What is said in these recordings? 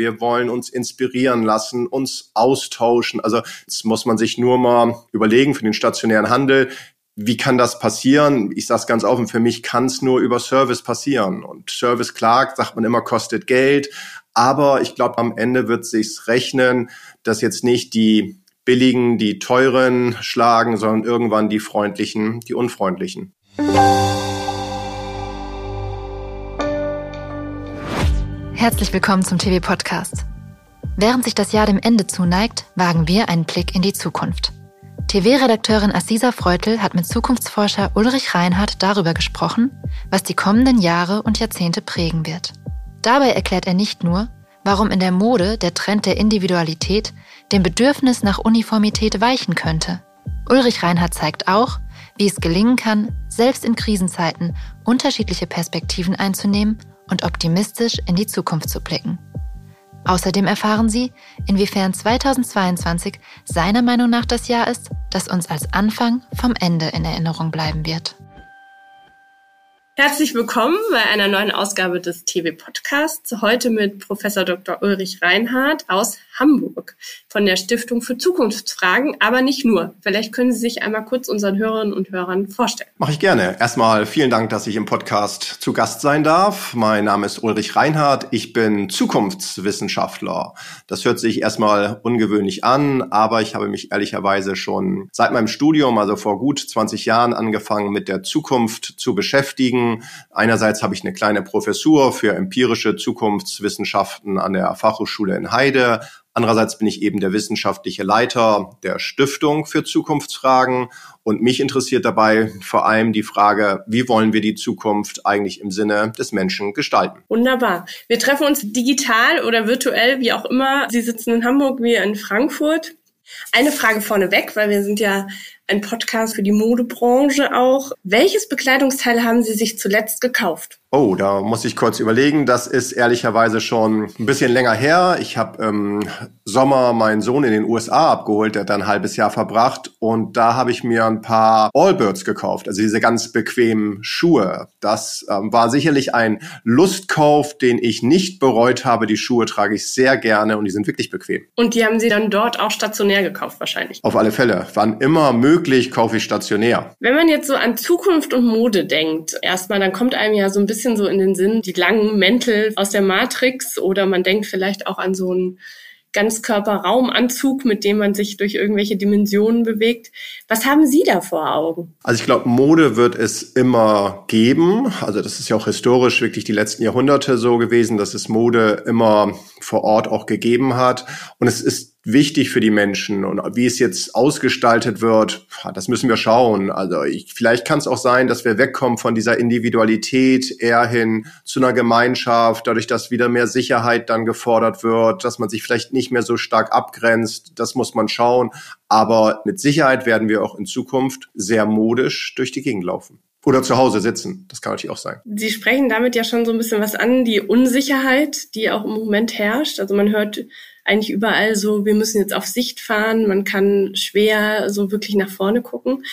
Wir wollen uns inspirieren lassen, uns austauschen. Also jetzt muss man sich nur mal überlegen für den stationären Handel, wie kann das passieren? Ich sage es ganz offen, für mich kann es nur über Service passieren. Und Service, klar, sagt man immer, kostet Geld. Aber ich glaube, am Ende wird sich's rechnen, dass jetzt nicht die billigen, die teuren schlagen, sondern irgendwann die freundlichen, die unfreundlichen. Herzlich willkommen zum TV Podcast. Während sich das Jahr dem Ende zuneigt, wagen wir einen Blick in die Zukunft. TV-Redakteurin Assisa Freutel hat mit Zukunftsforscher Ulrich Reinhardt darüber gesprochen, was die kommenden Jahre und Jahrzehnte prägen wird. Dabei erklärt er nicht nur, warum in der Mode der Trend der Individualität dem Bedürfnis nach Uniformität weichen könnte. Ulrich Reinhardt zeigt auch, wie es gelingen kann, selbst in Krisenzeiten unterschiedliche Perspektiven einzunehmen und optimistisch in die Zukunft zu blicken. Außerdem erfahren Sie, inwiefern 2022 seiner Meinung nach das Jahr ist, das uns als Anfang vom Ende in Erinnerung bleiben wird. Herzlich willkommen bei einer neuen Ausgabe des TV Podcasts. Heute mit Professor Dr. Ulrich Reinhardt aus Hamburg von der Stiftung für Zukunftsfragen, aber nicht nur. Vielleicht können Sie sich einmal kurz unseren Hörerinnen und Hörern vorstellen. Mache ich gerne. Erstmal vielen Dank, dass ich im Podcast zu Gast sein darf. Mein Name ist Ulrich Reinhardt. Ich bin Zukunftswissenschaftler. Das hört sich erstmal ungewöhnlich an, aber ich habe mich ehrlicherweise schon seit meinem Studium, also vor gut 20 Jahren, angefangen mit der Zukunft zu beschäftigen Einerseits habe ich eine kleine Professur für empirische Zukunftswissenschaften an der Fachhochschule in Heide. Andererseits bin ich eben der wissenschaftliche Leiter der Stiftung für Zukunftsfragen und mich interessiert dabei vor allem die Frage, wie wollen wir die Zukunft eigentlich im Sinne des Menschen gestalten? Wunderbar. Wir treffen uns digital oder virtuell, wie auch immer. Sie sitzen in Hamburg, wir in Frankfurt. Eine Frage vorneweg, weil wir sind ja ein Podcast für die Modebranche auch. Welches Bekleidungsteil haben Sie sich zuletzt gekauft? Oh, da muss ich kurz überlegen. Das ist ehrlicherweise schon ein bisschen länger her. Ich habe im Sommer meinen Sohn in den USA abgeholt, der hat ein halbes Jahr verbracht und da habe ich mir ein paar Allbirds gekauft, also diese ganz bequemen Schuhe. Das ähm, war sicherlich ein Lustkauf, den ich nicht bereut habe. Die Schuhe trage ich sehr gerne und die sind wirklich bequem. Und die haben Sie dann dort auch stationär gekauft wahrscheinlich? Auf alle Fälle. Wann immer möglich, kaufe ich stationär. Wenn man jetzt so an Zukunft und Mode denkt, erstmal, dann kommt einem ja so ein bisschen bisschen so in den Sinn, die langen Mäntel aus der Matrix oder man denkt vielleicht auch an so einen Ganzkörperraumanzug, mit dem man sich durch irgendwelche Dimensionen bewegt. Was haben Sie da vor Augen? Also ich glaube, Mode wird es immer geben. Also das ist ja auch historisch wirklich die letzten Jahrhunderte so gewesen, dass es Mode immer vor Ort auch gegeben hat. Und es ist wichtig für die Menschen und wie es jetzt ausgestaltet wird, das müssen wir schauen. Also ich, vielleicht kann es auch sein, dass wir wegkommen von dieser Individualität eher hin zu einer Gemeinschaft, dadurch, dass wieder mehr Sicherheit dann gefordert wird, dass man sich vielleicht nicht mehr so stark abgrenzt. Das muss man schauen. Aber mit Sicherheit werden wir auch in Zukunft sehr modisch durch die Gegend laufen. Oder zu Hause sitzen. Das kann natürlich auch sein. Sie sprechen damit ja schon so ein bisschen was an, die Unsicherheit, die auch im Moment herrscht. Also man hört eigentlich überall so, wir müssen jetzt auf Sicht fahren, man kann schwer so wirklich nach vorne gucken.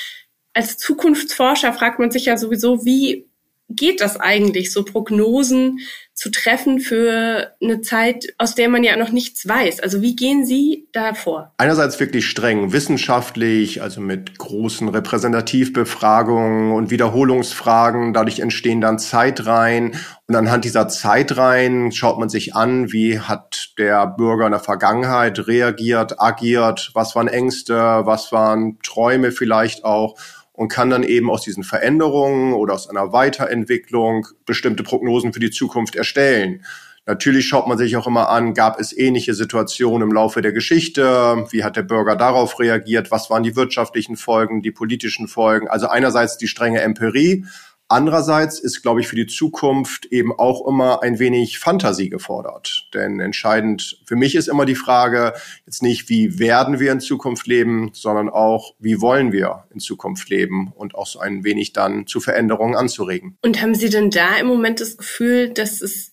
Als Zukunftsforscher fragt man sich ja sowieso, wie geht das eigentlich, so Prognosen zu treffen für eine Zeit, aus der man ja noch nichts weiß? Also wie gehen Sie da vor? Einerseits wirklich streng wissenschaftlich, also mit großen Repräsentativbefragungen und Wiederholungsfragen. Dadurch entstehen dann Zeitreihen. Und anhand dieser Zeitreihen schaut man sich an, wie hat der Bürger in der Vergangenheit reagiert, agiert, was waren Ängste, was waren Träume vielleicht auch und kann dann eben aus diesen Veränderungen oder aus einer Weiterentwicklung bestimmte Prognosen für die Zukunft erstellen. Natürlich schaut man sich auch immer an, gab es ähnliche Situationen im Laufe der Geschichte? Wie hat der Bürger darauf reagiert? Was waren die wirtschaftlichen Folgen, die politischen Folgen? Also einerseits die strenge Empirie, Andererseits ist, glaube ich, für die Zukunft eben auch immer ein wenig Fantasie gefordert. Denn entscheidend für mich ist immer die Frage, jetzt nicht, wie werden wir in Zukunft leben, sondern auch, wie wollen wir in Zukunft leben und auch so ein wenig dann zu Veränderungen anzuregen. Und haben Sie denn da im Moment das Gefühl, dass es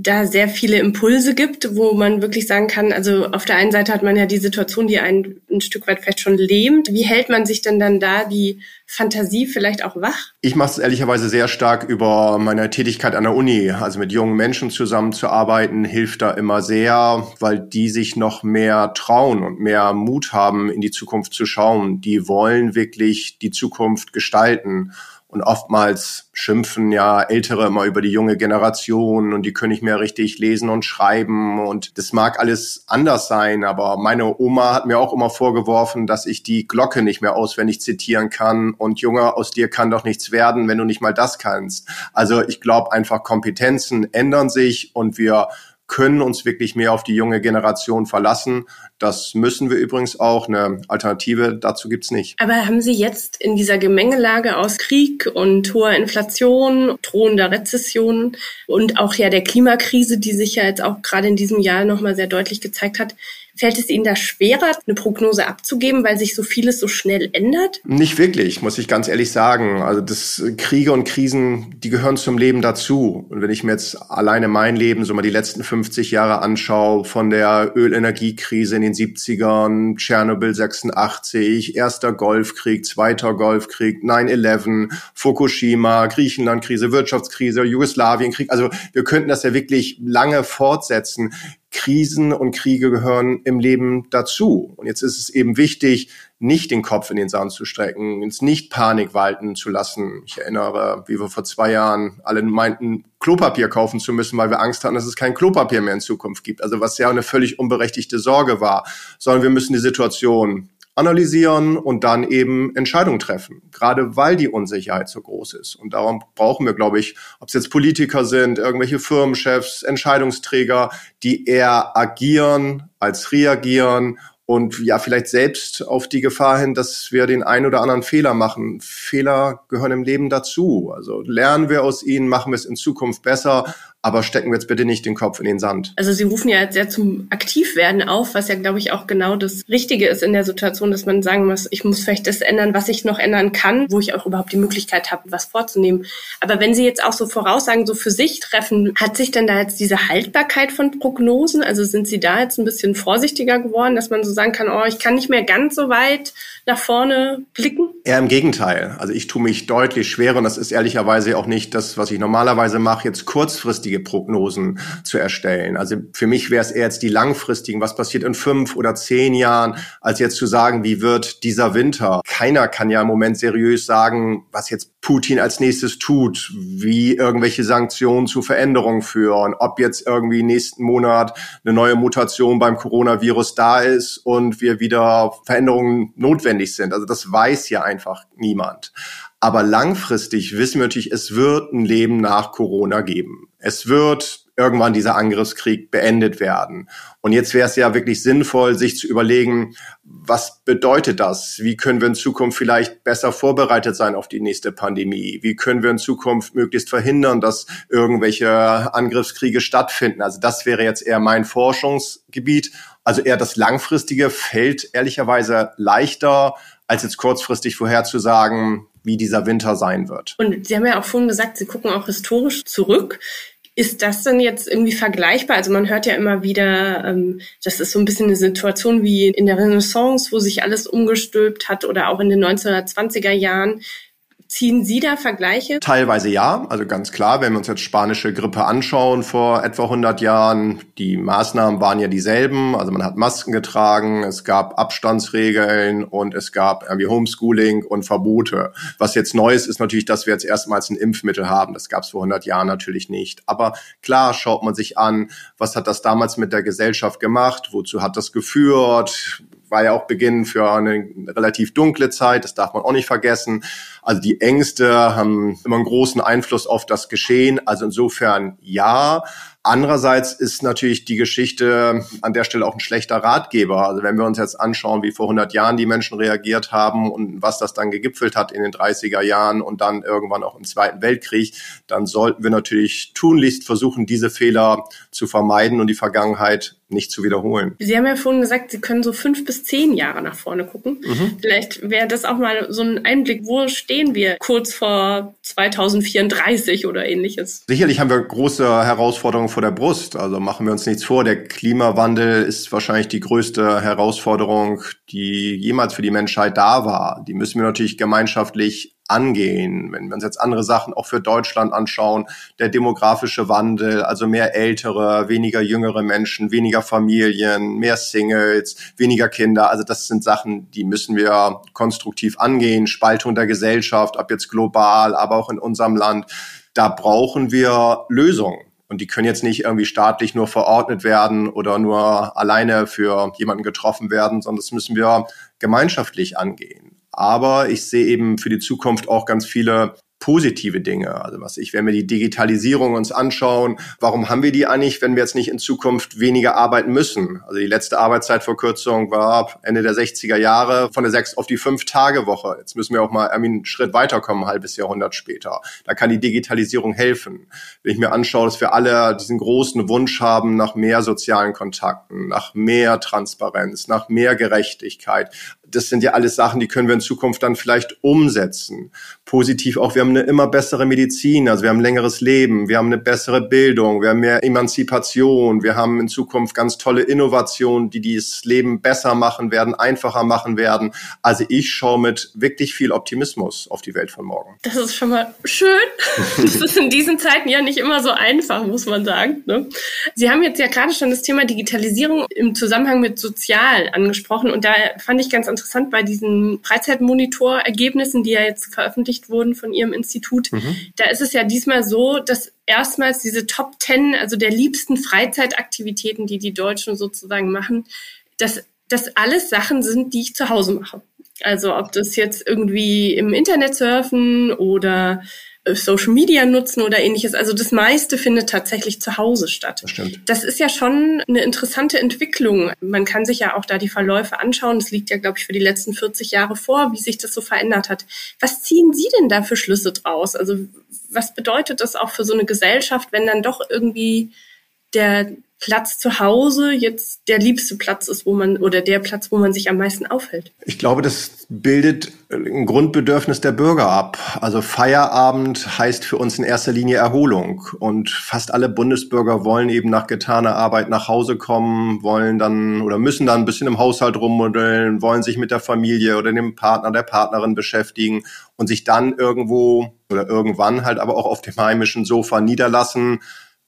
da sehr viele Impulse gibt, wo man wirklich sagen kann, also auf der einen Seite hat man ja die Situation, die einen ein Stück weit vielleicht schon lähmt. Wie hält man sich denn dann da die Fantasie vielleicht auch wach? Ich mache es ehrlicherweise sehr stark über meine Tätigkeit an der Uni. Also mit jungen Menschen zusammenzuarbeiten hilft da immer sehr, weil die sich noch mehr trauen und mehr Mut haben, in die Zukunft zu schauen. Die wollen wirklich die Zukunft gestalten. Und oftmals schimpfen ja Ältere immer über die junge Generation und die können nicht mehr richtig lesen und schreiben. Und das mag alles anders sein, aber meine Oma hat mir auch immer vorgeworfen, dass ich die Glocke nicht mehr auswendig zitieren kann. Und Junge, aus dir kann doch nichts werden, wenn du nicht mal das kannst. Also ich glaube einfach, Kompetenzen ändern sich und wir können uns wirklich mehr auf die junge Generation verlassen. Das müssen wir übrigens auch. Eine Alternative dazu gibt's nicht. Aber haben Sie jetzt in dieser Gemengelage aus Krieg und hoher Inflation, drohender Rezession und auch ja der Klimakrise, die sich ja jetzt auch gerade in diesem Jahr nochmal sehr deutlich gezeigt hat, Fällt es Ihnen da schwerer, eine Prognose abzugeben, weil sich so vieles so schnell ändert? Nicht wirklich, muss ich ganz ehrlich sagen. Also das Kriege und Krisen, die gehören zum Leben dazu. Und wenn ich mir jetzt alleine mein Leben, so mal die letzten 50 Jahre anschaue, von der Ölenergiekrise in den 70ern, Tschernobyl 86, erster Golfkrieg, zweiter Golfkrieg, 9-11, Fukushima, Griechenlandkrise, Wirtschaftskrise, Jugoslawienkrieg. Also wir könnten das ja wirklich lange fortsetzen. Krisen und Kriege gehören im Leben dazu. Und jetzt ist es eben wichtig, nicht den Kopf in den Sand zu strecken, ins nicht Panik walten zu lassen. Ich erinnere, wie wir vor zwei Jahren alle meinten, Klopapier kaufen zu müssen, weil wir Angst hatten, dass es kein Klopapier mehr in Zukunft gibt. Also was ja eine völlig unberechtigte Sorge war, sondern wir müssen die Situation analysieren und dann eben Entscheidungen treffen, gerade weil die Unsicherheit so groß ist. Und darum brauchen wir, glaube ich, ob es jetzt Politiker sind, irgendwelche Firmenchefs, Entscheidungsträger, die eher agieren als reagieren und ja, vielleicht selbst auf die Gefahr hin, dass wir den einen oder anderen Fehler machen. Fehler gehören im Leben dazu. Also lernen wir aus ihnen, machen wir es in Zukunft besser, aber stecken wir jetzt bitte nicht den Kopf in den Sand. Also Sie rufen ja jetzt sehr zum Aktivwerden auf, was ja, glaube ich, auch genau das Richtige ist in der Situation, dass man sagen muss, ich muss vielleicht das ändern, was ich noch ändern kann, wo ich auch überhaupt die Möglichkeit habe, was vorzunehmen. Aber wenn Sie jetzt auch so Voraussagen so für sich treffen, hat sich denn da jetzt diese Haltbarkeit von Prognosen, also sind Sie da jetzt ein bisschen vorsichtiger geworden, dass man so sagen kann, oh, ich kann nicht mehr ganz so weit nach vorne blicken? Eher im Gegenteil. Also ich tue mich deutlich schwerer und das ist ehrlicherweise auch nicht das, was ich normalerweise mache, jetzt kurzfristige Prognosen zu erstellen. Also für mich wäre es eher jetzt die langfristigen, was passiert in fünf oder zehn Jahren, als jetzt zu sagen, wie wird dieser Winter. Keiner kann ja im Moment seriös sagen, was jetzt Putin als nächstes tut, wie irgendwelche Sanktionen zu Veränderungen führen, ob jetzt irgendwie nächsten Monat eine neue Mutation beim Coronavirus da ist und wir wieder Veränderungen notwendig sind. Also das weiß ja einfach niemand. Aber langfristig wissen wir natürlich, es wird ein Leben nach Corona geben. Es wird irgendwann dieser Angriffskrieg beendet werden. Und jetzt wäre es ja wirklich sinnvoll, sich zu überlegen, was bedeutet das? Wie können wir in Zukunft vielleicht besser vorbereitet sein auf die nächste Pandemie? Wie können wir in Zukunft möglichst verhindern, dass irgendwelche Angriffskriege stattfinden? Also das wäre jetzt eher mein Forschungsgebiet. Also eher das Langfristige fällt ehrlicherweise leichter, als jetzt kurzfristig vorherzusagen, wie dieser Winter sein wird. Und Sie haben ja auch vorhin gesagt, Sie gucken auch historisch zurück. Ist das denn jetzt irgendwie vergleichbar? Also man hört ja immer wieder, ähm, das ist so ein bisschen eine Situation wie in der Renaissance, wo sich alles umgestülpt hat oder auch in den 1920er Jahren. Ziehen Sie da Vergleiche? Teilweise ja, also ganz klar, wenn wir uns jetzt spanische Grippe anschauen vor etwa 100 Jahren, die Maßnahmen waren ja dieselben, also man hat Masken getragen, es gab Abstandsregeln und es gab irgendwie Homeschooling und Verbote. Was jetzt neu ist, ist natürlich, dass wir jetzt erstmals ein Impfmittel haben. Das gab es vor 100 Jahren natürlich nicht. Aber klar schaut man sich an, was hat das damals mit der Gesellschaft gemacht, wozu hat das geführt, war ja auch Beginn für eine relativ dunkle Zeit, das darf man auch nicht vergessen. Also die Ängste haben immer einen großen Einfluss auf das Geschehen. Also insofern ja. Andererseits ist natürlich die Geschichte an der Stelle auch ein schlechter Ratgeber. Also wenn wir uns jetzt anschauen, wie vor 100 Jahren die Menschen reagiert haben und was das dann gegipfelt hat in den 30er Jahren und dann irgendwann auch im Zweiten Weltkrieg, dann sollten wir natürlich tunlichst versuchen, diese Fehler zu vermeiden und die Vergangenheit nicht zu wiederholen. Sie haben ja vorhin gesagt, Sie können so fünf bis zehn Jahre nach vorne gucken. Mhm. Vielleicht wäre das auch mal so ein Einblick, wo stehen wir kurz vor 2034 oder ähnliches? Sicherlich haben wir große Herausforderungen Herausforderung vor der Brust. Also machen wir uns nichts vor. Der Klimawandel ist wahrscheinlich die größte Herausforderung, die jemals für die Menschheit da war. Die müssen wir natürlich gemeinschaftlich angehen. Wenn wir uns jetzt andere Sachen auch für Deutschland anschauen, der demografische Wandel, also mehr ältere, weniger jüngere Menschen, weniger Familien, mehr Singles, weniger Kinder. Also das sind Sachen, die müssen wir konstruktiv angehen. Spaltung der Gesellschaft, ob jetzt global, aber auch in unserem Land. Da brauchen wir Lösungen. Und die können jetzt nicht irgendwie staatlich nur verordnet werden oder nur alleine für jemanden getroffen werden, sondern das müssen wir gemeinschaftlich angehen. Aber ich sehe eben für die Zukunft auch ganz viele positive Dinge. Also was ich, wenn wir die Digitalisierung uns anschauen, warum haben wir die eigentlich, wenn wir jetzt nicht in Zukunft weniger arbeiten müssen? Also die letzte Arbeitszeitverkürzung war Ende der 60er Jahre von der sechs auf die fünf Tage Woche. Jetzt müssen wir auch mal einen Schritt weiterkommen, ein halbes Jahrhundert später. Da kann die Digitalisierung helfen. Wenn ich mir anschaue, dass wir alle diesen großen Wunsch haben nach mehr sozialen Kontakten, nach mehr Transparenz, nach mehr Gerechtigkeit, das sind ja alles Sachen, die können wir in Zukunft dann vielleicht umsetzen. Positiv auch, wir haben eine immer bessere Medizin, also wir haben ein längeres Leben, wir haben eine bessere Bildung, wir haben mehr Emanzipation, wir haben in Zukunft ganz tolle Innovationen, die dieses Leben besser machen werden, einfacher machen werden. Also ich schaue mit wirklich viel Optimismus auf die Welt von morgen. Das ist schon mal schön. Das ist in diesen Zeiten ja nicht immer so einfach, muss man sagen. Ne? Sie haben jetzt ja gerade schon das Thema Digitalisierung im Zusammenhang mit Sozial angesprochen und da fand ich ganz interessant bei diesen Freizeitmonitor-Ergebnissen, die ja jetzt veröffentlicht wurden von Ihrem Institut. Mhm. Da ist es ja diesmal so, dass erstmals diese Top Ten, also der liebsten Freizeitaktivitäten, die die Deutschen sozusagen machen, dass das alles Sachen sind, die ich zu Hause mache. Also ob das jetzt irgendwie im Internet surfen oder Social Media nutzen oder ähnliches. Also das meiste findet tatsächlich zu Hause statt. Das stimmt. Das ist ja schon eine interessante Entwicklung. Man kann sich ja auch da die Verläufe anschauen. Das liegt ja, glaube ich, für die letzten 40 Jahre vor, wie sich das so verändert hat. Was ziehen Sie denn da für Schlüsse draus? Also was bedeutet das auch für so eine Gesellschaft, wenn dann doch irgendwie der Platz zu Hause jetzt der liebste Platz ist, wo man oder der Platz, wo man sich am meisten aufhält? Ich glaube, das bildet ein Grundbedürfnis der Bürger ab. Also Feierabend heißt für uns in erster Linie Erholung und fast alle Bundesbürger wollen eben nach getaner Arbeit nach Hause kommen, wollen dann oder müssen dann ein bisschen im Haushalt rummodeln, wollen sich mit der Familie oder dem Partner, der Partnerin beschäftigen und sich dann irgendwo oder irgendwann halt aber auch auf dem heimischen Sofa niederlassen,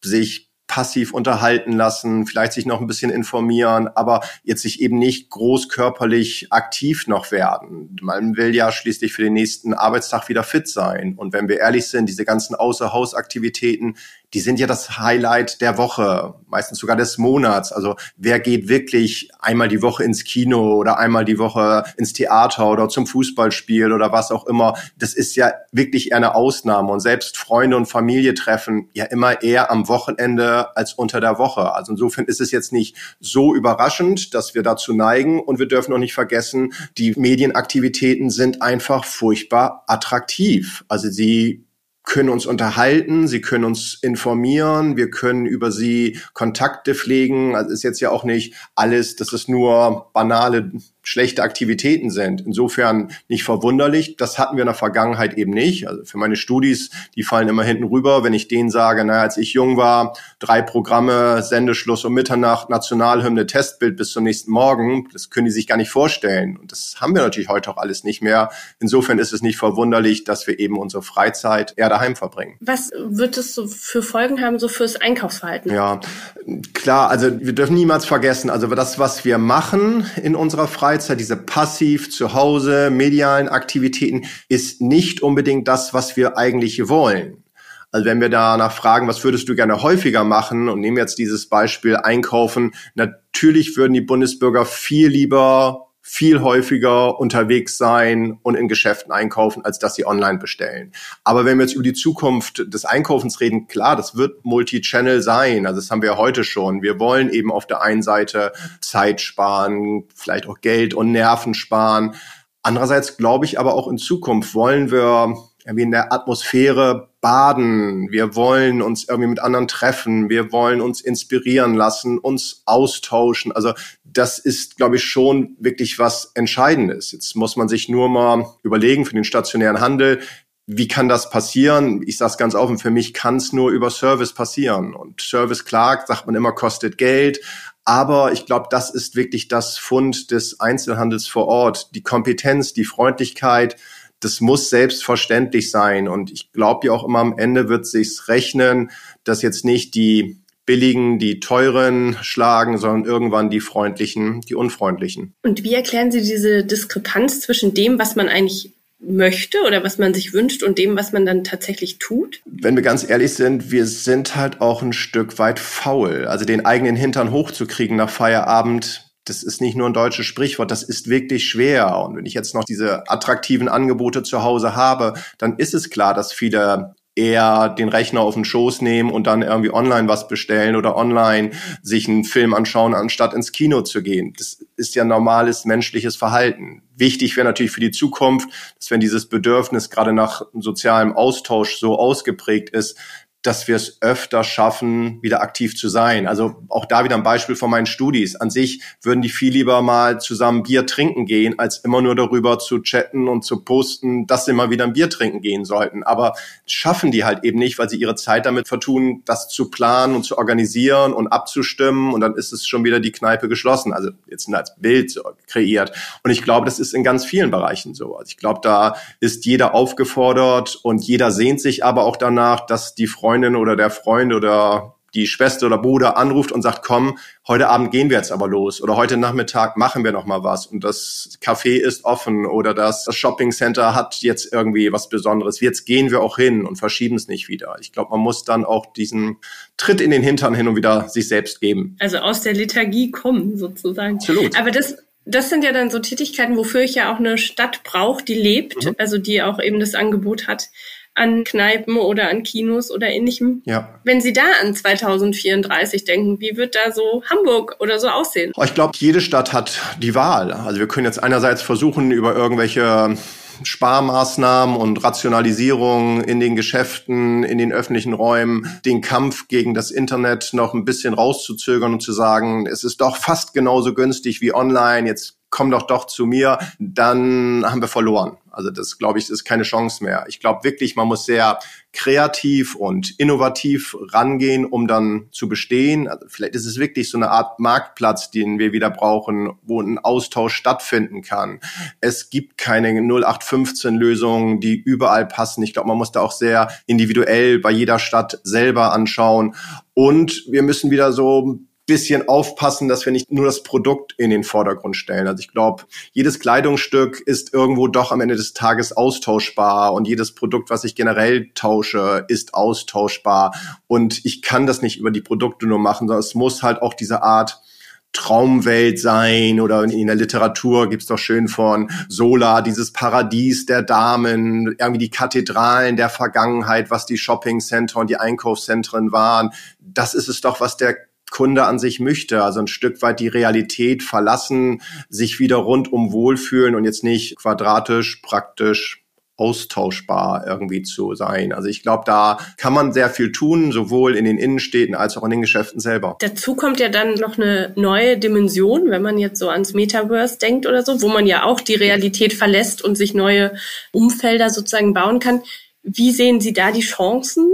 sich passiv unterhalten lassen, vielleicht sich noch ein bisschen informieren, aber jetzt sich eben nicht großkörperlich aktiv noch werden. Man will ja schließlich für den nächsten Arbeitstag wieder fit sein. Und wenn wir ehrlich sind, diese ganzen Außerhausaktivitäten, die sind ja das Highlight der Woche, meistens sogar des Monats. Also wer geht wirklich einmal die Woche ins Kino oder einmal die Woche ins Theater oder zum Fußballspiel oder was auch immer. Das ist ja wirklich eher eine Ausnahme. Und selbst Freunde und Familie treffen ja immer eher am Wochenende als unter der Woche. Also insofern ist es jetzt nicht so überraschend, dass wir dazu neigen. Und wir dürfen auch nicht vergessen, die Medienaktivitäten sind einfach furchtbar attraktiv. Also sie können uns unterhalten, sie können uns informieren, wir können über sie Kontakte pflegen. Also ist jetzt ja auch nicht alles, das ist nur banale schlechte Aktivitäten sind. Insofern nicht verwunderlich. Das hatten wir in der Vergangenheit eben nicht. Also für meine Studis, die fallen immer hinten rüber, wenn ich denen sage, naja, als ich jung war, drei Programme, Sendeschluss um Mitternacht, Nationalhymne, Testbild bis zum nächsten Morgen. Das können die sich gar nicht vorstellen. Und das haben wir natürlich heute auch alles nicht mehr. Insofern ist es nicht verwunderlich, dass wir eben unsere Freizeit eher daheim verbringen. Was wird es so für Folgen haben, so fürs Einkaufsverhalten? Ja, klar. Also wir dürfen niemals vergessen, also das, was wir machen in unserer Freizeit, Freizeit, diese passiv zu Hause medialen Aktivitäten ist nicht unbedingt das, was wir eigentlich wollen. Also wenn wir danach fragen, was würdest du gerne häufiger machen und nehmen jetzt dieses Beispiel Einkaufen, natürlich würden die Bundesbürger viel lieber viel häufiger unterwegs sein und in Geschäften einkaufen, als dass sie online bestellen. Aber wenn wir jetzt über die Zukunft des Einkaufens reden, klar, das wird Multi-Channel sein. Also das haben wir heute schon. Wir wollen eben auf der einen Seite Zeit sparen, vielleicht auch Geld und Nerven sparen. Andererseits glaube ich aber auch in Zukunft wollen wir irgendwie in der Atmosphäre baden. Wir wollen uns irgendwie mit anderen treffen. Wir wollen uns inspirieren lassen, uns austauschen. Also das ist, glaube ich, schon wirklich was Entscheidendes. Jetzt muss man sich nur mal überlegen für den stationären Handel, wie kann das passieren? Ich sage es ganz offen, für mich kann es nur über Service passieren. Und Service, klar, sagt man immer, kostet Geld. Aber ich glaube, das ist wirklich das Fund des Einzelhandels vor Ort. Die Kompetenz, die Freundlichkeit, das muss selbstverständlich sein. Und ich glaube ja auch immer am Ende wird sich's rechnen, dass jetzt nicht die billigen, die teuren schlagen, sondern irgendwann die freundlichen, die unfreundlichen. Und wie erklären Sie diese Diskrepanz zwischen dem, was man eigentlich möchte oder was man sich wünscht und dem, was man dann tatsächlich tut? Wenn wir ganz ehrlich sind, wir sind halt auch ein Stück weit faul. Also den eigenen Hintern hochzukriegen nach Feierabend, das ist nicht nur ein deutsches Sprichwort, das ist wirklich schwer. Und wenn ich jetzt noch diese attraktiven Angebote zu Hause habe, dann ist es klar, dass viele eher den Rechner auf den Schoß nehmen und dann irgendwie online was bestellen oder online sich einen Film anschauen, anstatt ins Kino zu gehen. Das ist ja normales menschliches Verhalten. Wichtig wäre natürlich für die Zukunft, dass wenn dieses Bedürfnis gerade nach sozialem Austausch so ausgeprägt ist, dass wir es öfter schaffen, wieder aktiv zu sein. Also auch da wieder ein Beispiel von meinen Studis. An sich würden die viel lieber mal zusammen Bier trinken gehen, als immer nur darüber zu chatten und zu posten, dass sie mal wieder ein Bier trinken gehen sollten. Aber schaffen die halt eben nicht, weil sie ihre Zeit damit vertun, das zu planen und zu organisieren und abzustimmen. Und dann ist es schon wieder die Kneipe geschlossen. Also jetzt als Bild kreiert. Und ich glaube, das ist in ganz vielen Bereichen so. Also ich glaube, da ist jeder aufgefordert und jeder sehnt sich aber auch danach, dass die Freunde Freundin oder der Freund oder die Schwester oder Bruder anruft und sagt, komm, heute Abend gehen wir jetzt aber los oder heute Nachmittag machen wir noch mal was und das Café ist offen oder das, das Shopping Center hat jetzt irgendwie was Besonderes. Jetzt gehen wir auch hin und verschieben es nicht wieder. Ich glaube, man muss dann auch diesen Tritt in den Hintern hin und wieder sich selbst geben. Also aus der Lethargie kommen sozusagen. Absolut. Aber das das sind ja dann so Tätigkeiten, wofür ich ja auch eine Stadt brauche, die lebt, mhm. also die auch eben das Angebot hat an Kneipen oder an Kinos oder ähnlichem. Ja. Wenn Sie da an 2034 denken, wie wird da so Hamburg oder so aussehen? Ich glaube, jede Stadt hat die Wahl. Also wir können jetzt einerseits versuchen, über irgendwelche Sparmaßnahmen und Rationalisierung in den Geschäften, in den öffentlichen Räumen, den Kampf gegen das Internet noch ein bisschen rauszuzögern und zu sagen, es ist doch fast genauso günstig wie online, jetzt komm doch doch zu mir, dann haben wir verloren. Also das, glaube ich, ist keine Chance mehr. Ich glaube wirklich, man muss sehr kreativ und innovativ rangehen, um dann zu bestehen. Also vielleicht ist es wirklich so eine Art Marktplatz, den wir wieder brauchen, wo ein Austausch stattfinden kann. Es gibt keine 0815-Lösungen, die überall passen. Ich glaube, man muss da auch sehr individuell bei jeder Stadt selber anschauen. Und wir müssen wieder so bisschen aufpassen, dass wir nicht nur das Produkt in den Vordergrund stellen. Also ich glaube, jedes Kleidungsstück ist irgendwo doch am Ende des Tages austauschbar und jedes Produkt, was ich generell tausche, ist austauschbar. Und ich kann das nicht über die Produkte nur machen, sondern es muss halt auch diese Art Traumwelt sein oder in der Literatur gibt's doch schön von Sola, dieses Paradies der Damen, irgendwie die Kathedralen der Vergangenheit, was die Shoppingcenter und die Einkaufszentren waren. Das ist es doch, was der Kunde an sich möchte. Also ein Stück weit die Realität verlassen, sich wieder rundum wohlfühlen und jetzt nicht quadratisch, praktisch austauschbar irgendwie zu sein. Also ich glaube, da kann man sehr viel tun, sowohl in den Innenstädten als auch in den Geschäften selber. Dazu kommt ja dann noch eine neue Dimension, wenn man jetzt so ans Metaverse denkt oder so, wo man ja auch die Realität verlässt und sich neue Umfelder sozusagen bauen kann. Wie sehen Sie da die Chancen,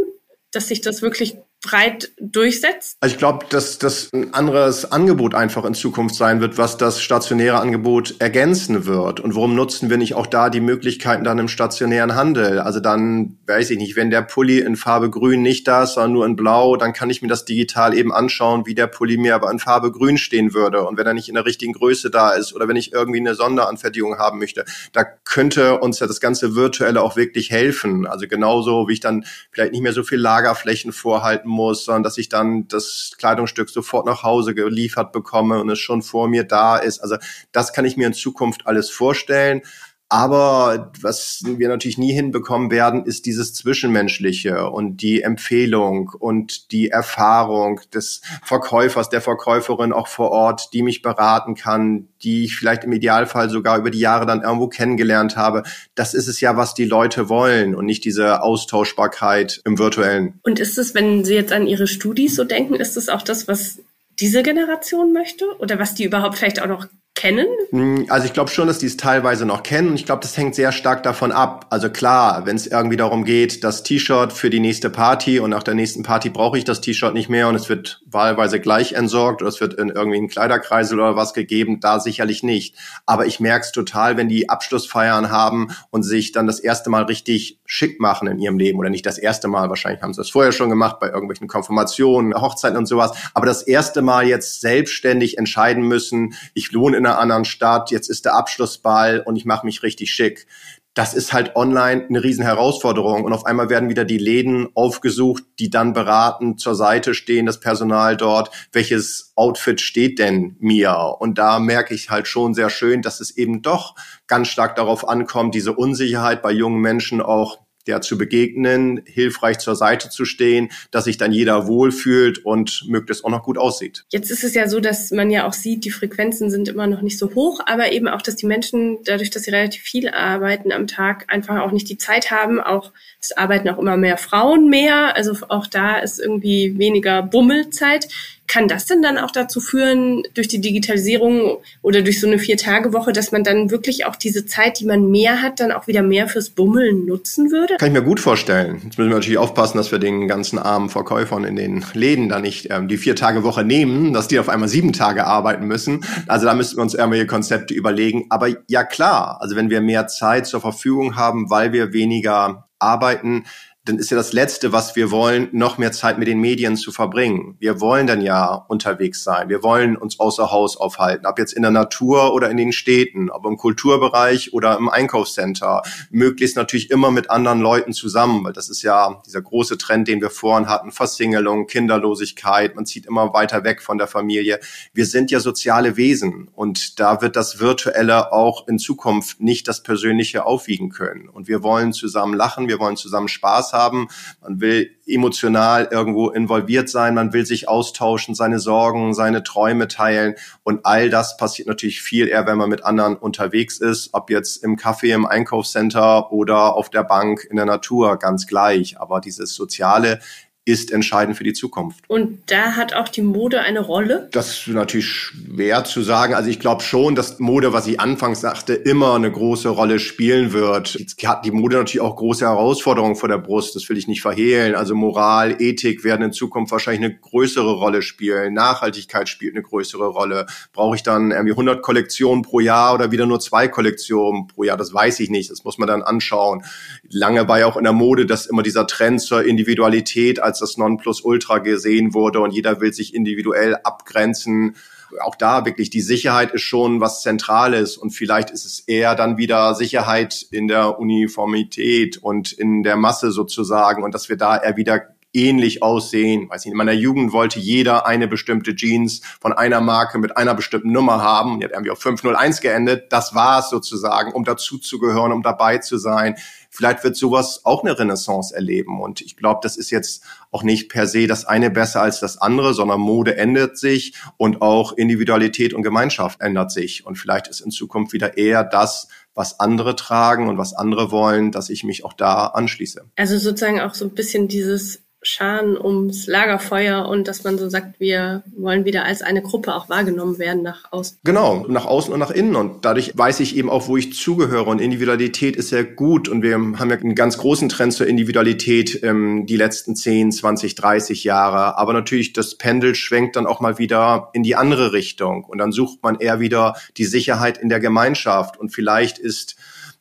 dass sich das wirklich breit durchsetzt? Also ich glaube, dass das ein anderes Angebot einfach in Zukunft sein wird, was das stationäre Angebot ergänzen wird. Und warum nutzen wir nicht auch da die Möglichkeiten dann im stationären Handel? Also dann, weiß ich nicht, wenn der Pulli in Farbe grün nicht da ist, sondern nur in blau, dann kann ich mir das digital eben anschauen, wie der Pulli mir aber in Farbe grün stehen würde. Und wenn er nicht in der richtigen Größe da ist oder wenn ich irgendwie eine Sonderanfertigung haben möchte, da könnte uns ja das ganze Virtuelle auch wirklich helfen. Also genauso, wie ich dann vielleicht nicht mehr so viel Lagerflächen vorhalten muss, sondern dass ich dann das Kleidungsstück sofort nach Hause geliefert bekomme und es schon vor mir da ist. Also das kann ich mir in Zukunft alles vorstellen. Aber was wir natürlich nie hinbekommen werden, ist dieses Zwischenmenschliche und die Empfehlung und die Erfahrung des Verkäufers, der Verkäuferin auch vor Ort, die mich beraten kann, die ich vielleicht im Idealfall sogar über die Jahre dann irgendwo kennengelernt habe. Das ist es ja, was die Leute wollen und nicht diese Austauschbarkeit im virtuellen. Und ist es, wenn Sie jetzt an Ihre Studis so denken, ist es auch das, was diese Generation möchte oder was die überhaupt vielleicht auch noch kennen? Hm, also ich glaube schon, dass die es teilweise noch kennen und ich glaube, das hängt sehr stark davon ab. Also klar, wenn es irgendwie darum geht, das T-Shirt für die nächste Party und nach der nächsten Party brauche ich das T-Shirt nicht mehr und es wird wahlweise gleich entsorgt oder es wird in irgendwie einen Kleiderkreisel oder was gegeben, da sicherlich nicht. Aber ich merke es total, wenn die Abschlussfeiern haben und sich dann das erste Mal richtig schick machen in ihrem Leben oder nicht das erste Mal, wahrscheinlich haben sie das vorher schon gemacht bei irgendwelchen Konfirmationen, Hochzeiten und sowas, aber das erste Mal jetzt selbstständig entscheiden müssen, ich wohne in einer anderen Stadt, jetzt ist der Abschlussball und ich mache mich richtig schick. Das ist halt online eine riesen Herausforderung und auf einmal werden wieder die Läden aufgesucht, die dann beraten, zur Seite stehen, das Personal dort, welches Outfit steht denn mir? Und da merke ich halt schon sehr schön, dass es eben doch ganz stark darauf ankommt, diese Unsicherheit bei jungen Menschen auch der zu begegnen, hilfreich zur Seite zu stehen, dass sich dann jeder wohlfühlt und möglichst auch noch gut aussieht. Jetzt ist es ja so, dass man ja auch sieht, die Frequenzen sind immer noch nicht so hoch, aber eben auch, dass die Menschen, dadurch, dass sie relativ viel arbeiten am Tag, einfach auch nicht die Zeit haben. Auch es arbeiten auch immer mehr Frauen mehr. Also auch da ist irgendwie weniger Bummelzeit. Kann das denn dann auch dazu führen, durch die Digitalisierung oder durch so eine Vier-Tage-Woche, dass man dann wirklich auch diese Zeit, die man mehr hat, dann auch wieder mehr fürs Bummeln nutzen würde? Kann ich mir gut vorstellen. Jetzt müssen wir natürlich aufpassen, dass wir den ganzen armen Verkäufern in den Läden da nicht ähm, die Vier-Tage-Woche nehmen, dass die auf einmal sieben Tage arbeiten müssen. Also da müssten wir uns irgendwelche Konzepte überlegen. Aber ja klar, also wenn wir mehr Zeit zur Verfügung haben, weil wir weniger arbeiten, dann ist ja das Letzte, was wir wollen, noch mehr Zeit mit den Medien zu verbringen. Wir wollen dann ja unterwegs sein. Wir wollen uns außer Haus aufhalten, ob jetzt in der Natur oder in den Städten, ob im Kulturbereich oder im Einkaufscenter. Möglichst natürlich immer mit anderen Leuten zusammen, weil das ist ja dieser große Trend, den wir vorhin hatten, Versingelung, Kinderlosigkeit. Man zieht immer weiter weg von der Familie. Wir sind ja soziale Wesen und da wird das Virtuelle auch in Zukunft nicht das Persönliche aufwiegen können. Und wir wollen zusammen lachen, wir wollen zusammen Spaß haben haben. Man will emotional irgendwo involviert sein, man will sich austauschen, seine Sorgen, seine Träume teilen. Und all das passiert natürlich viel eher, wenn man mit anderen unterwegs ist, ob jetzt im Café, im Einkaufscenter oder auf der Bank in der Natur, ganz gleich. Aber dieses Soziale ist entscheidend für die Zukunft. Und da hat auch die Mode eine Rolle? Das ist natürlich schwer zu sagen. Also ich glaube schon, dass Mode, was ich anfangs sagte, immer eine große Rolle spielen wird. Jetzt hat die Mode natürlich auch große Herausforderungen vor der Brust. Das will ich nicht verhehlen. Also Moral, Ethik werden in Zukunft wahrscheinlich eine größere Rolle spielen. Nachhaltigkeit spielt eine größere Rolle. Brauche ich dann irgendwie 100 Kollektionen pro Jahr oder wieder nur zwei Kollektionen pro Jahr? Das weiß ich nicht. Das muss man dann anschauen. Lange war ja auch in der Mode, dass immer dieser Trend zur Individualität als als das Nonplusultra gesehen wurde und jeder will sich individuell abgrenzen. Auch da wirklich die Sicherheit ist schon was Zentrales und vielleicht ist es eher dann wieder Sicherheit in der Uniformität und in der Masse sozusagen und dass wir da eher wieder ähnlich aussehen. Weiß nicht, in meiner Jugend wollte jeder eine bestimmte Jeans von einer Marke mit einer bestimmten Nummer haben. Die hat irgendwie auf 501 geendet. Das war es sozusagen, um dazuzugehören, um dabei zu sein. Vielleicht wird sowas auch eine Renaissance erleben. Und ich glaube, das ist jetzt auch nicht per se das eine besser als das andere, sondern Mode ändert sich und auch Individualität und Gemeinschaft ändert sich. Und vielleicht ist in Zukunft wieder eher das, was andere tragen und was andere wollen, dass ich mich auch da anschließe. Also sozusagen auch so ein bisschen dieses Scharen ums Lagerfeuer und dass man so sagt, wir wollen wieder als eine Gruppe auch wahrgenommen werden nach außen. Genau, nach außen und nach innen. Und dadurch weiß ich eben auch, wo ich zugehöre. Und Individualität ist sehr gut. Und wir haben ja einen ganz großen Trend zur Individualität ähm, die letzten 10, 20, 30 Jahre. Aber natürlich, das Pendel schwenkt dann auch mal wieder in die andere Richtung. Und dann sucht man eher wieder die Sicherheit in der Gemeinschaft. Und vielleicht ist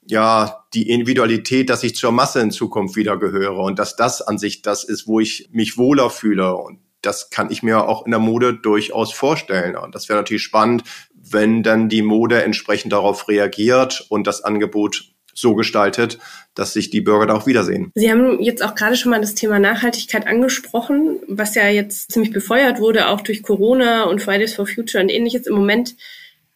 ja, die Individualität, dass ich zur Masse in Zukunft wieder gehöre und dass das an sich das ist, wo ich mich wohler fühle. Und das kann ich mir auch in der Mode durchaus vorstellen. Und das wäre natürlich spannend, wenn dann die Mode entsprechend darauf reagiert und das Angebot so gestaltet, dass sich die Bürger da auch wiedersehen. Sie haben jetzt auch gerade schon mal das Thema Nachhaltigkeit angesprochen, was ja jetzt ziemlich befeuert wurde, auch durch Corona und Fridays for Future und ähnliches. Im Moment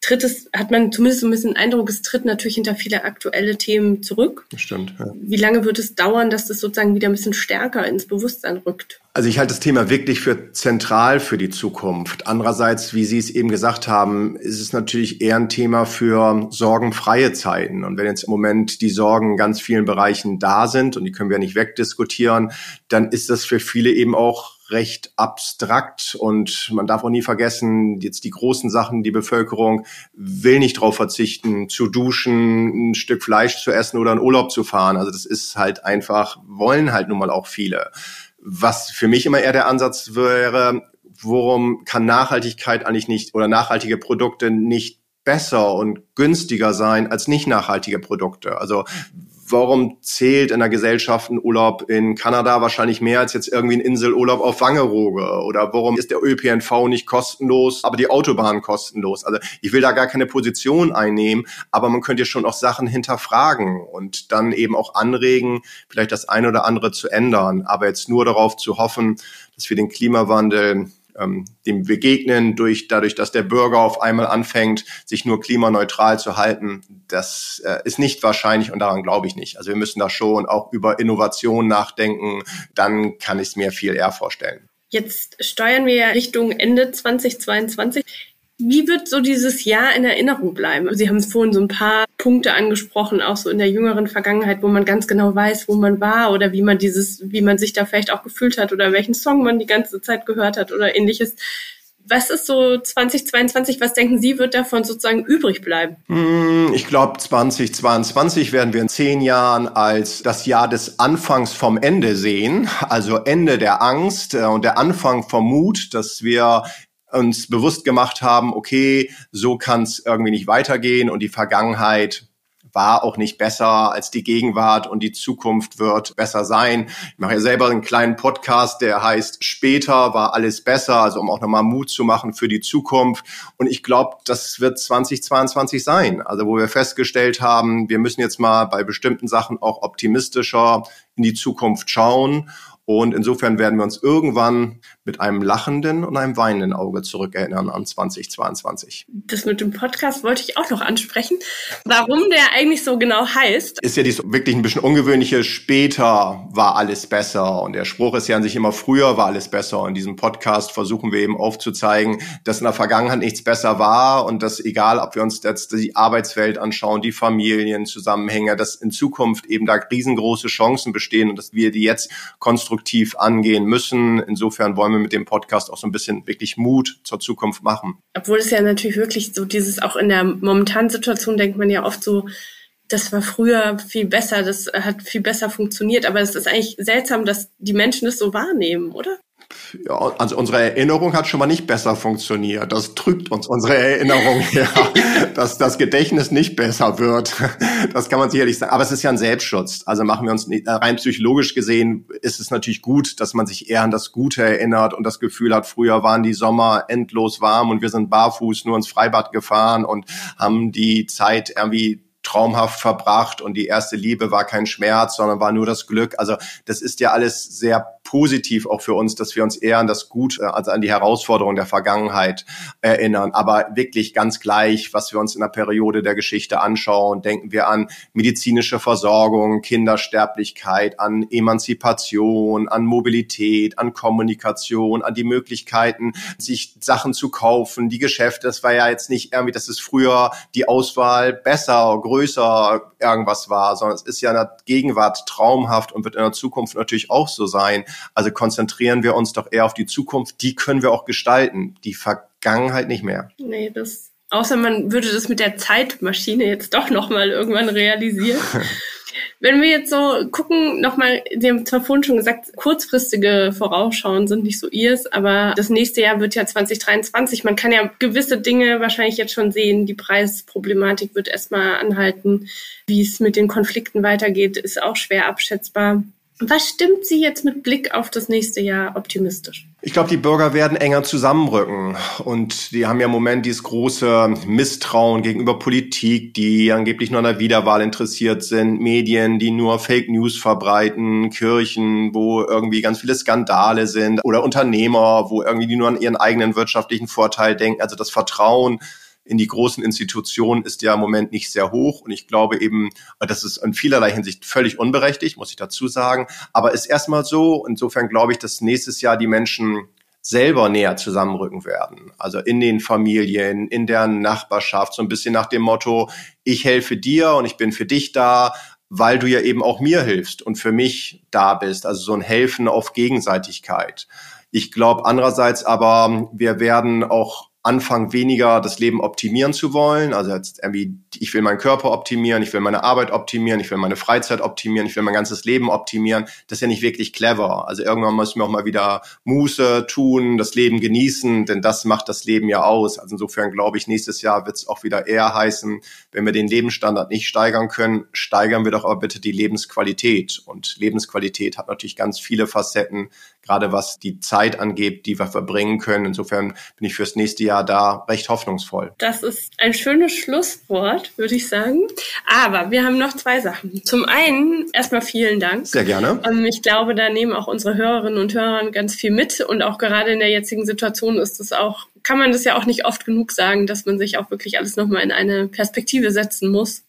tritt es, hat man zumindest so ein bisschen den Eindruck, es tritt natürlich hinter viele aktuelle Themen zurück. Das stimmt. Ja. Wie lange wird es dauern, dass das sozusagen wieder ein bisschen stärker ins Bewusstsein rückt? Also ich halte das Thema wirklich für zentral für die Zukunft. Andererseits, wie Sie es eben gesagt haben, ist es natürlich eher ein Thema für sorgenfreie Zeiten. Und wenn jetzt im Moment die Sorgen in ganz vielen Bereichen da sind und die können wir nicht wegdiskutieren, dann ist das für viele eben auch recht abstrakt und man darf auch nie vergessen, jetzt die großen Sachen, die Bevölkerung will nicht darauf verzichten, zu duschen, ein Stück Fleisch zu essen oder in Urlaub zu fahren. Also das ist halt einfach, wollen halt nun mal auch viele. Was für mich immer eher der Ansatz wäre, worum kann Nachhaltigkeit eigentlich nicht oder nachhaltige Produkte nicht besser und günstiger sein als nicht nachhaltige Produkte? Also warum zählt in der Gesellschaft ein Urlaub in Kanada wahrscheinlich mehr als jetzt irgendwie ein Inselurlaub auf Wangerooge? Oder warum ist der ÖPNV nicht kostenlos, aber die Autobahn kostenlos? Also ich will da gar keine Position einnehmen, aber man könnte ja schon auch Sachen hinterfragen und dann eben auch anregen, vielleicht das eine oder andere zu ändern. Aber jetzt nur darauf zu hoffen, dass wir den Klimawandel ähm, dem begegnen, durch, dadurch, dass der Bürger auf einmal anfängt, sich nur klimaneutral zu halten, das äh, ist nicht wahrscheinlich und daran glaube ich nicht. Also wir müssen da schon auch über Innovation nachdenken, dann kann ich es mir viel eher vorstellen. Jetzt steuern wir Richtung Ende 2022. Wie wird so dieses Jahr in Erinnerung bleiben? Sie haben vorhin so ein paar Punkte angesprochen, auch so in der jüngeren Vergangenheit, wo man ganz genau weiß, wo man war oder wie man dieses, wie man sich da vielleicht auch gefühlt hat oder welchen Song man die ganze Zeit gehört hat oder ähnliches. Was ist so 2022, was denken Sie, wird davon sozusagen übrig bleiben? Hm, ich glaube, 2022 werden wir in zehn Jahren als das Jahr des Anfangs vom Ende sehen. Also Ende der Angst äh, und der Anfang vom Mut, dass wir uns bewusst gemacht haben, okay, so kann es irgendwie nicht weitergehen und die Vergangenheit war auch nicht besser als die Gegenwart und die Zukunft wird besser sein. Ich mache ja selber einen kleinen Podcast, der heißt Später war alles besser, also um auch nochmal Mut zu machen für die Zukunft. Und ich glaube, das wird 2022 sein, also wo wir festgestellt haben, wir müssen jetzt mal bei bestimmten Sachen auch optimistischer in die Zukunft schauen und insofern werden wir uns irgendwann mit einem lachenden und einem weinenden Auge zurückerinnern an 2022. Das mit dem Podcast wollte ich auch noch ansprechen. Warum der eigentlich so genau heißt? Ist ja dies wirklich ein bisschen ungewöhnliche, später war alles besser. Und der Spruch ist ja an sich immer, früher war alles besser. Und in diesem Podcast versuchen wir eben aufzuzeigen, dass in der Vergangenheit nichts besser war und dass egal, ob wir uns jetzt die Arbeitswelt anschauen, die Familienzusammenhänge, dass in Zukunft eben da riesengroße Chancen bestehen und dass wir die jetzt konstruktiv angehen müssen. Insofern wollen wir mit dem Podcast auch so ein bisschen wirklich Mut zur Zukunft machen. Obwohl es ja natürlich wirklich so dieses, auch in der momentanen Situation denkt man ja oft so, das war früher viel besser, das hat viel besser funktioniert, aber es ist eigentlich seltsam, dass die Menschen das so wahrnehmen, oder? Also unsere Erinnerung hat schon mal nicht besser funktioniert. Das trügt uns unsere Erinnerung her, dass das Gedächtnis nicht besser wird. Das kann man sicherlich sagen. Aber es ist ja ein Selbstschutz. Also machen wir uns nicht, äh, rein psychologisch gesehen ist es natürlich gut, dass man sich eher an das Gute erinnert und das Gefühl hat, früher waren die Sommer endlos warm und wir sind barfuß nur ins Freibad gefahren und haben die Zeit irgendwie traumhaft verbracht und die erste Liebe war kein Schmerz, sondern war nur das Glück. Also das ist ja alles sehr positiv auch für uns, dass wir uns eher an das Gut, äh, also an die Herausforderungen der Vergangenheit erinnern. Aber wirklich ganz gleich, was wir uns in der Periode der Geschichte anschauen, denken wir an medizinische Versorgung, Kindersterblichkeit, an Emanzipation, an Mobilität, an Kommunikation, an die Möglichkeiten, sich Sachen zu kaufen, die Geschäfte. Das war ja jetzt nicht irgendwie, dass es früher die Auswahl besser, größer irgendwas war, sondern es ist ja in der Gegenwart traumhaft und wird in der Zukunft natürlich auch so sein. Also konzentrieren wir uns doch eher auf die Zukunft. Die können wir auch gestalten. Die Vergangenheit nicht mehr. Nee, das, außer man würde das mit der Zeitmaschine jetzt doch nochmal irgendwann realisieren. Wenn wir jetzt so gucken, nochmal, Sie haben zwar vorhin schon gesagt, kurzfristige Vorausschauen sind nicht so ihrs, aber das nächste Jahr wird ja 2023. Man kann ja gewisse Dinge wahrscheinlich jetzt schon sehen. Die Preisproblematik wird erstmal anhalten. Wie es mit den Konflikten weitergeht, ist auch schwer abschätzbar. Was stimmt Sie jetzt mit Blick auf das nächste Jahr optimistisch? Ich glaube, die Bürger werden enger zusammenrücken. Und die haben ja im Moment dieses große Misstrauen gegenüber Politik, die angeblich nur an der Wiederwahl interessiert sind, Medien, die nur Fake News verbreiten, Kirchen, wo irgendwie ganz viele Skandale sind oder Unternehmer, wo irgendwie die nur an ihren eigenen wirtschaftlichen Vorteil denken. Also das Vertrauen in die großen Institutionen ist ja im Moment nicht sehr hoch. Und ich glaube eben, das ist in vielerlei Hinsicht völlig unberechtigt, muss ich dazu sagen. Aber ist erstmal so. Insofern glaube ich, dass nächstes Jahr die Menschen selber näher zusammenrücken werden. Also in den Familien, in der Nachbarschaft, so ein bisschen nach dem Motto, ich helfe dir und ich bin für dich da, weil du ja eben auch mir hilfst und für mich da bist. Also so ein Helfen auf Gegenseitigkeit. Ich glaube andererseits aber, wir werden auch anfangen, weniger das Leben optimieren zu wollen. Also jetzt irgendwie, ich will meinen Körper optimieren, ich will meine Arbeit optimieren, ich will meine Freizeit optimieren, ich will mein ganzes Leben optimieren. Das ist ja nicht wirklich clever. Also irgendwann müssen wir auch mal wieder Muße tun, das Leben genießen, denn das macht das Leben ja aus. Also insofern glaube ich, nächstes Jahr wird es auch wieder eher heißen, wenn wir den Lebensstandard nicht steigern können, steigern wir doch aber bitte die Lebensqualität. Und Lebensqualität hat natürlich ganz viele Facetten, gerade was die Zeit angeht, die wir verbringen können. Insofern bin ich fürs nächste Jahr da recht hoffnungsvoll. Das ist ein schönes Schlusswort, würde ich sagen. Aber wir haben noch zwei Sachen. Zum einen erstmal vielen Dank. Sehr gerne. Ähm, ich glaube, da nehmen auch unsere Hörerinnen und Hörer ganz viel mit und auch gerade in der jetzigen Situation ist es auch kann man das ja auch nicht oft genug sagen, dass man sich auch wirklich alles nochmal in eine Perspektive setzen muss.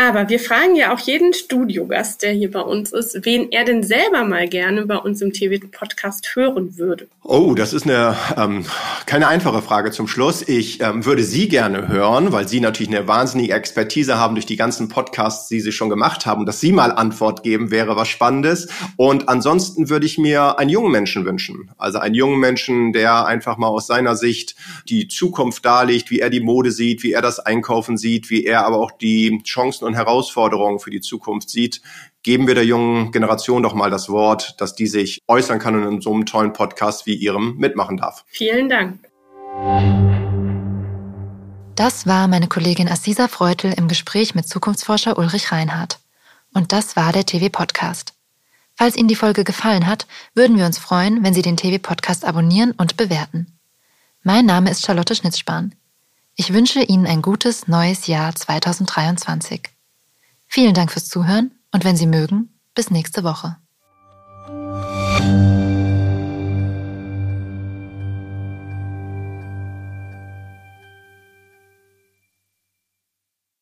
Aber wir fragen ja auch jeden Studiogast, der hier bei uns ist, wen er denn selber mal gerne bei uns im TV-Podcast hören würde. Oh, das ist eine ähm, keine einfache Frage zum Schluss. Ich ähm, würde Sie gerne hören, weil Sie natürlich eine wahnsinnige Expertise haben durch die ganzen Podcasts, die Sie schon gemacht haben. Dass Sie mal Antwort geben, wäre was Spannendes. Und ansonsten würde ich mir einen jungen Menschen wünschen. Also einen jungen Menschen, der einfach mal aus seiner Sicht die Zukunft darlegt, wie er die Mode sieht, wie er das Einkaufen sieht, wie er aber auch die Chancen und Herausforderungen für die Zukunft sieht, geben wir der jungen Generation doch mal das Wort, dass die sich äußern kann und in so einem tollen Podcast wie Ihrem mitmachen darf. Vielen Dank. Das war meine Kollegin Assisa Freutel im Gespräch mit Zukunftsforscher Ulrich Reinhardt. Und das war der TV-Podcast. Falls Ihnen die Folge gefallen hat, würden wir uns freuen, wenn Sie den TV-Podcast abonnieren und bewerten. Mein Name ist Charlotte Schnitzspahn. Ich wünsche Ihnen ein gutes neues Jahr 2023. Vielen Dank fürs Zuhören und wenn Sie mögen, bis nächste Woche.